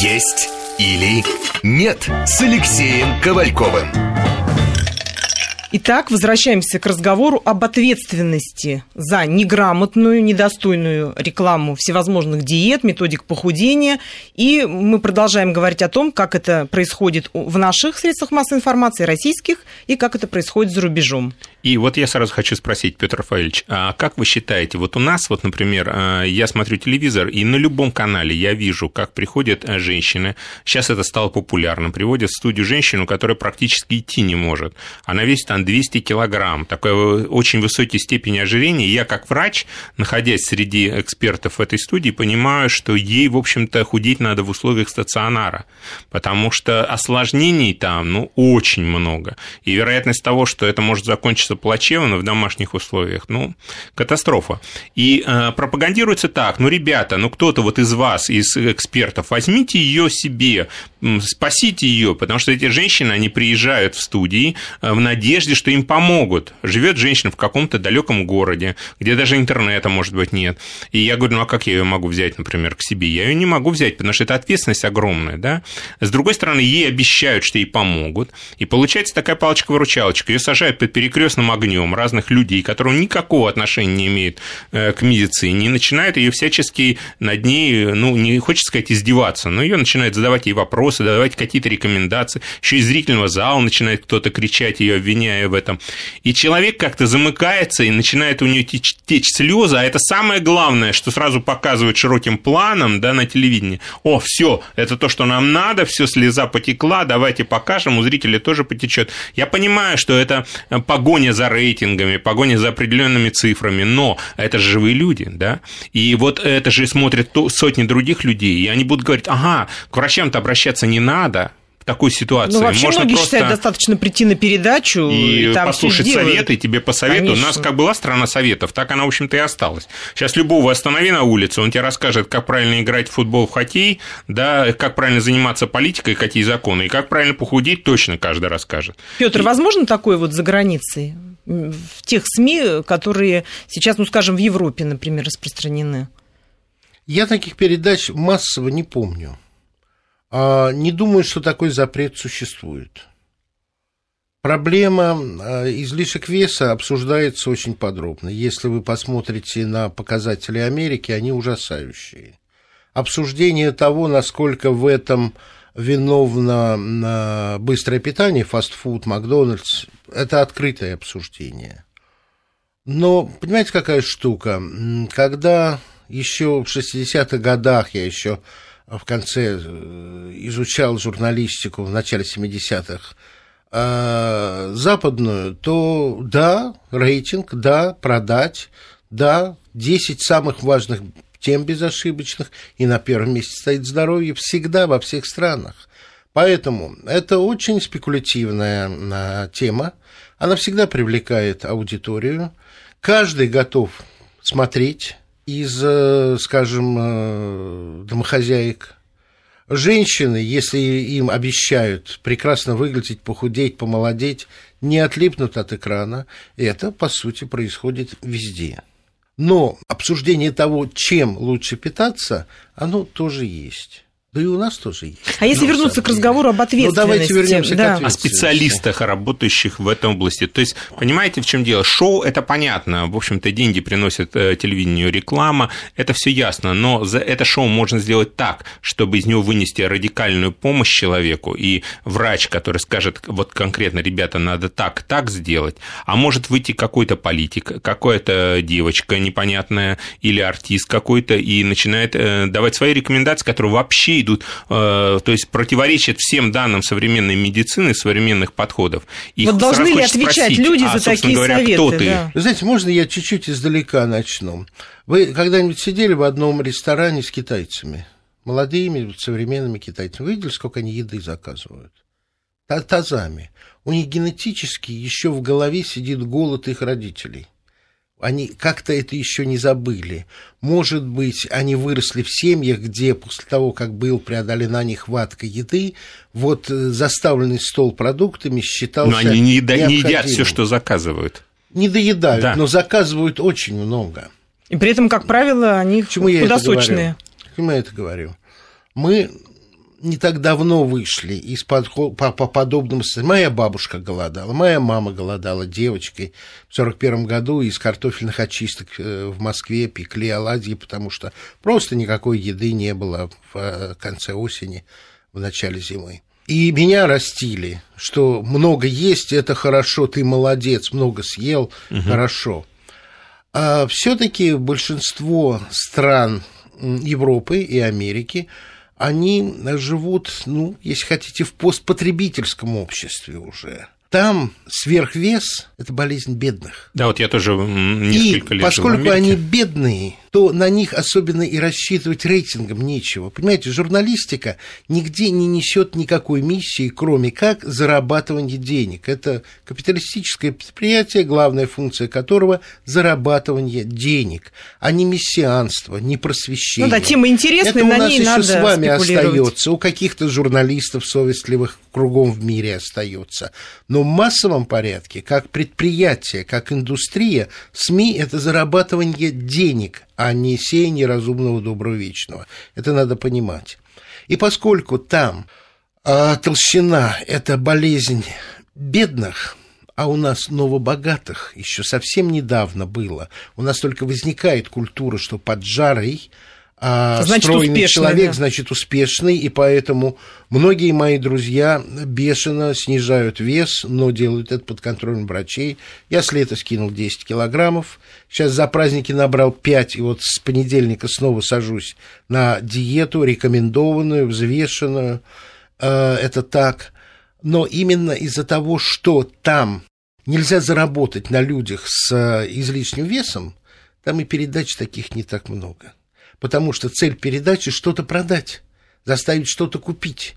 Есть или нет с Алексеем Ковальковым. Итак, возвращаемся к разговору об ответственности за неграмотную, недостойную рекламу всевозможных диет, методик похудения. И мы продолжаем говорить о том, как это происходит в наших средствах массовой информации, российских, и как это происходит за рубежом. И вот я сразу хочу спросить, Петр Рафаэльевич, а как вы считаете, вот у нас, вот, например, а, я смотрю телевизор, и на любом канале я вижу, как приходят э, женщины, сейчас это стало популярным, приводят в студию женщину, которая практически идти не может, она весит там 200 килограмм, такой очень высокой степени ожирения, я как врач, находясь среди экспертов в этой студии, понимаю, что ей, в общем-то, худеть надо в условиях стационара, потому что осложнений там, ну, очень много, и вероятность того, что это может закончиться закончится плачевно в домашних условиях, ну, катастрофа. И э, пропагандируется так, ну, ребята, ну, кто-то вот из вас, из экспертов, возьмите ее себе, спасите ее, потому что эти женщины, они приезжают в студии э, в надежде, что им помогут. Живет женщина в каком-то далеком городе, где даже интернета, может быть, нет. И я говорю, ну, а как я ее могу взять, например, к себе? Я ее не могу взять, потому что это ответственность огромная, да. С другой стороны, ей обещают, что ей помогут, и получается такая палочка-выручалочка. Ее сажают под перекрестным красным огнем разных людей, которые никакого отношения не имеют э, к медицине, и начинают ее всячески над ней, ну, не хочется сказать издеваться, но ее начинают задавать ей вопросы, давать какие-то рекомендации, еще из зрительного зала начинает кто-то кричать, ее обвиняя в этом. И человек как-то замыкается, и начинает у нее течь, течь слезы, а это самое главное, что сразу показывают широким планом да, на телевидении. О, все, это то, что нам надо, все, слеза потекла, давайте покажем, у зрителя тоже потечет. Я понимаю, что это погоня погоня за рейтингами, погоня за определенными цифрами, но это же живые люди, да, и вот это же смотрят сотни других людей, и они будут говорить, ага, к врачам-то обращаться не надо, такой ситуации. Ну, вообще Можно многие просто... считают, достаточно прийти на передачу и, и там послушать советы, тебе посоветуют. Конечно. У нас как была страна советов, так она, в общем-то, и осталась. Сейчас любого останови на улице, он тебе расскажет, как правильно играть в футбол, в хоккей, да, как правильно заниматься политикой, какие законы, и как правильно похудеть, точно каждый расскажет. Петр, и... возможно такое вот за границей? В тех СМИ, которые сейчас, ну, скажем, в Европе, например, распространены? Я таких передач массово не помню. А, не думаю, что такой запрет существует. Проблема а, излишек веса обсуждается очень подробно. Если вы посмотрите на показатели Америки, они ужасающие. Обсуждение того, насколько в этом виновно быстрое питание, фастфуд, Макдональдс, это открытое обсуждение. Но понимаете, какая штука? Когда еще в 60-х годах я еще в конце э, изучал журналистику в начале 70-х, а, западную, то да, рейтинг, да, продать, да, 10 самых важных тем безошибочных, и на первом месте стоит здоровье всегда во всех странах. Поэтому это очень спекулятивная а, тема, она всегда привлекает аудиторию, каждый готов смотреть, из, э, скажем, э, домохозяек. Женщины, если им обещают прекрасно выглядеть, похудеть, помолодеть, не отлипнут от экрана. Это, по сути, происходит везде. Но обсуждение того, чем лучше питаться, оно тоже есть. Да и у нас тоже есть. А если ну, вернуться к разговору об ответственности? Ну, давайте вернемся да. к ответственности. О специалистах, работающих в этом области. То есть, понимаете, в чем дело? Шоу – это понятно. В общем-то, деньги приносят э, телевидению реклама. Это все ясно. Но за это шоу можно сделать так, чтобы из него вынести радикальную помощь человеку. И врач, который скажет, вот конкретно, ребята, надо так, так сделать. А может выйти какой-то политик, какая-то девочка непонятная или артист какой-то и начинает э, давать свои рекомендации, которые вообще идут, э, то есть противоречат всем данным современной медицины, современных подходов. Их вот должны ли отвечать спросить, люди а, за такие говоря, советы? Кто ты? Да. Вы знаете, можно я чуть-чуть издалека начну? Вы когда-нибудь сидели в одном ресторане с китайцами? Молодыми, современными китайцами. Вы видели, сколько они еды заказывают? Тазами. У них генетически еще в голове сидит голод их родителей – они как-то это еще не забыли. Может быть, они выросли в семьях, где после того, как был преодолена нехватка еды, вот э, заставленный стол продуктами считался Но они не, еда, не едят все, что заказывают. Не доедают, да. но заказывают очень много. И при этом, как правило, они Почему худосочные. Я Почему я это говорю? Мы не так давно вышли из под, по, по подобному Моя бабушка голодала, моя мама голодала девочкой в 41 году из картофельных очисток э, в Москве пекли оладьи, потому что просто никакой еды не было в э, конце осени, в начале зимы. И меня растили, что много есть, это хорошо, ты молодец, много съел, угу. хорошо. А все-таки большинство стран Европы и Америки они живут, ну, если хотите, в постпотребительском обществе уже. Там сверхвес – это болезнь бедных. Да, вот я тоже несколько и лет поскольку они бедные, то на них особенно и рассчитывать рейтингом нечего. Понимаете, журналистика нигде не несет никакой миссии, кроме как зарабатывание денег. Это капиталистическое предприятие, главная функция которого – зарабатывание денег, а не мессианство, не просвещение. Ну да, тема интересная, Это на у нас еще с вами остается, у каких-то журналистов совестливых кругом в мире остается. Но в массовом порядке, как предприятие, как индустрия, СМИ – это зарабатывание денег, а не сеяние разумного доброго вечного. Это надо понимать. И поскольку там а, толщина – это болезнь бедных, а у нас новобогатых еще совсем недавно было. У нас только возникает культура, что под жарой – значит, стройный успешный, человек, да. значит, успешный, и поэтому многие мои друзья бешено снижают вес, но делают это под контролем врачей. Я с лета скинул 10 килограммов, сейчас за праздники набрал 5, и вот с понедельника снова сажусь на диету, рекомендованную, взвешенную, э, это так. Но именно из-за того, что там нельзя заработать на людях с э, излишним весом, там и передач таких не так много потому что цель передачи что-то продать, заставить что-то купить.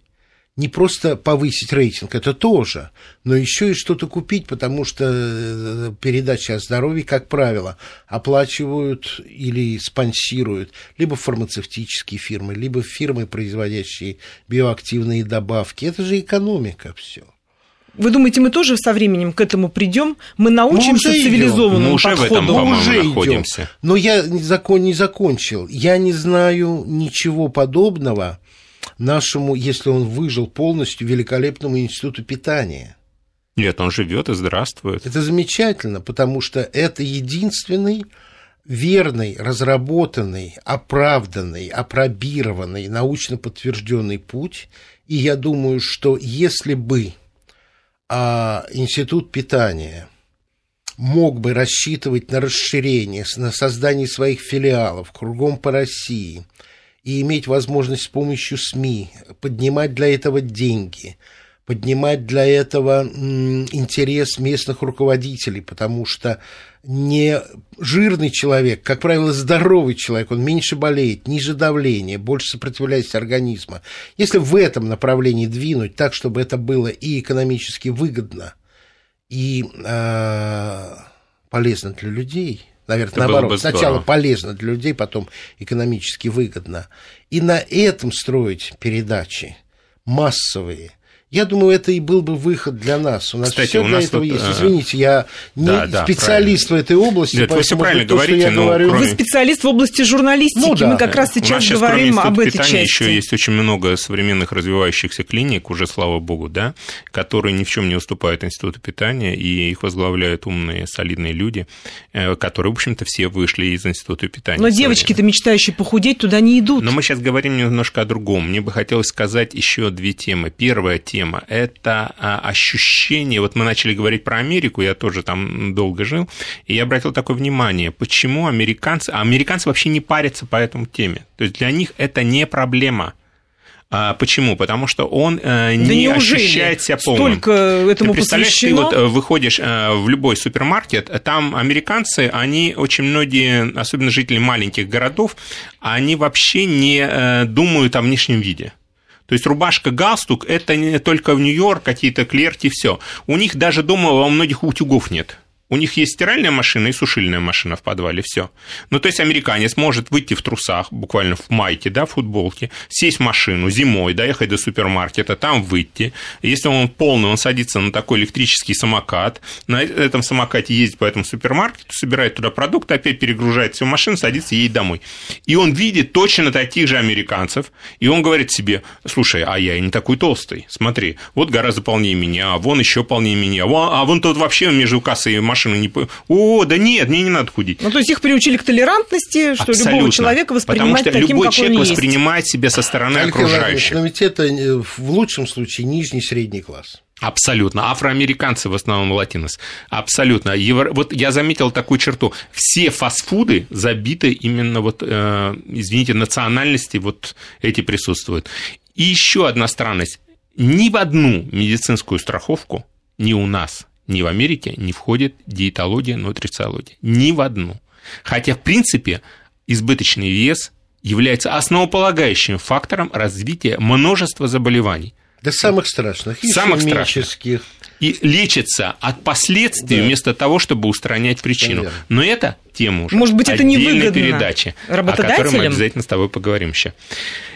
Не просто повысить рейтинг, это тоже, но еще и что-то купить, потому что э, передачи о здоровье, как правило, оплачивают или спонсируют либо фармацевтические фирмы, либо фирмы, производящие биоактивные добавки. Это же экономика все. Вы думаете, мы тоже со временем к этому придем? Мы научимся мы цивилизованному мы уже подходу? В этом, мы уже находимся. Идем. Но я закон не закончил. Я не знаю ничего подобного нашему, если он выжил полностью, великолепному институту питания. Нет, он живет и здравствует. Это замечательно, потому что это единственный верный, разработанный, оправданный, опробированный, научно подтвержденный путь. И я думаю, что если бы а институт питания мог бы рассчитывать на расширение, на создание своих филиалов кругом по России и иметь возможность с помощью СМИ поднимать для этого деньги, поднимать для этого интерес местных руководителей, потому что не жирный человек, как правило, здоровый человек, он меньше болеет, ниже давления, больше сопротивляется организма. Если в этом направлении двинуть так, чтобы это было и экономически выгодно, и э, полезно для людей, наверное, это наоборот, сначала полезно для людей, потом экономически выгодно, и на этом строить передачи массовые – я думаю, это и был бы выход для нас. У нас Кстати, все для нас этого тут, есть. Э, Извините, я не да, да, специалист правильно. в этой области. Нет, вы все правильно то, говорите, но говорю... кроме... Вы специалист в области журналистики. Ну, да. Мы как раз сейчас говорим об этой питания части. Еще есть очень много современных развивающихся клиник, уже слава богу, да, которые ни в чем не уступают институту питания, и их возглавляют умные, солидные люди, э, которые, в общем-то, все вышли из института питания. Но девочки-то, мечтающие похудеть, туда не идут. Но мы сейчас говорим немножко о другом. Мне бы хотелось сказать еще две темы. Первая тема тема – это а, ощущение, вот мы начали говорить про Америку, я тоже там долго жил, и я обратил такое внимание, почему американцы, а американцы вообще не парятся по этому теме, то есть для них это не проблема, а почему? Потому что он э, не да ощущает себя полным. Столько этому ты представляешь, посвящено? ты вот э, выходишь э, в любой супермаркет, там американцы, они очень многие, особенно жители маленьких городов, они вообще не думают о внешнем виде. То есть рубашка, галстук – это не только в Нью-Йорк, какие-то клерки, все. У них даже дома во многих утюгов нет. У них есть стиральная машина и сушильная машина в подвале, все. Ну, то есть американец может выйти в трусах, буквально в майке, да, в футболке, сесть в машину зимой, доехать до супермаркета, там выйти. Если он полный, он садится на такой электрический самокат, на этом самокате ездит по этому супермаркету, собирает туда продукты, опять перегружает всю машину, садится и едет домой. И он видит точно таких же американцев, и он говорит себе, слушай, а я и не такой толстый, смотри, вот гораздо полнее меня, вон еще полнее меня, а вон тот вообще между кассой и машиной машину не... О, да нет, мне не надо худеть. Ну, то есть их приучили к толерантности, что Абсолютно. любого человека воспринимать Потому что таким, любой какой человек он воспринимает себя со стороны Алексей окружающих. Но ведь это э, в лучшем случае нижний средний класс. Абсолютно. Афроамериканцы в основном латинос. Абсолютно. Евро... Вот я заметил такую черту. Все фастфуды забиты именно вот, э, извините, национальности вот эти присутствуют. И еще одна странность. Ни в одну медицинскую страховку, ни у нас, ни в Америке не входит диетология, нутрициология. Ни в одну. Хотя, в принципе, избыточный вес является основополагающим фактором развития множества заболеваний. Да самых страшных. И Самых химических. И лечится от последствий Да. вместо того, чтобы устранять причину. Но это тема уже Может быть, это невыгодно передачи, о которой мы работодателям? обязательно с тобой поговорим еще.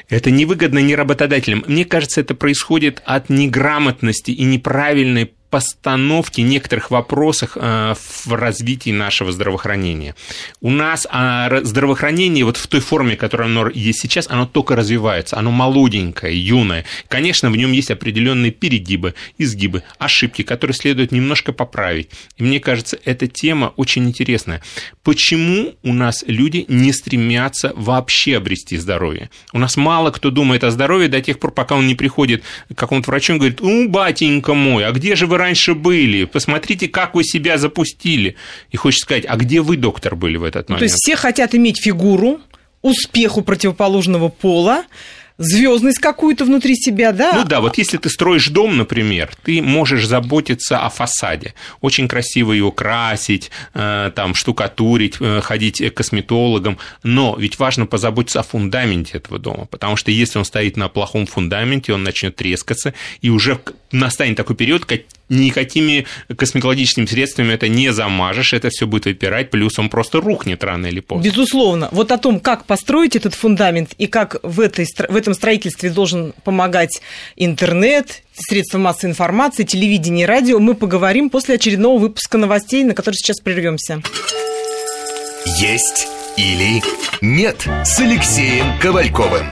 Это невыгодно не работодателям. Мне кажется, это происходит от неграмотности и неправильной постановки некоторых вопросов э, в развитии нашего здравоохранения. У нас а, ра- здравоохранение вот в той форме, которое оно есть сейчас, оно только развивается, оно молоденькое, юное. Конечно, в нем есть определенные перегибы, изгибы, ошибки, которые следует немножко поправить. И мне кажется, эта тема очень интересная. Почему у нас люди не стремятся вообще обрести здоровье? У нас мало кто думает о здоровье до тех пор, пока он не приходит к какому-то врачу и говорит, ну, батенька мой, а где же вы раньше были? Посмотрите, как вы себя запустили. И хочется сказать, а где вы, доктор, были в этот Ну, момент? то есть все хотят иметь фигуру, успех у противоположного пола, звездность какую-то внутри себя, да? Ну да, вот если ты строишь дом, например, ты можешь заботиться о фасаде, очень красиво его красить, э, там штукатурить, э, ходить к косметологам, но ведь важно позаботиться о фундаменте этого дома, потому что если он стоит на плохом фундаменте, он начнет трескаться, и уже настанет такой период, никакими косметологическими средствами это не замажешь, это все будет выпирать, плюс он просто рухнет рано или поздно. Безусловно. Вот о том, как построить этот фундамент и как в, этой, в этом строительстве должен помогать интернет, средства массовой информации, телевидение и радио, мы поговорим после очередного выпуска новостей, на который сейчас прервемся. «Есть или нет» с Алексеем Ковальковым.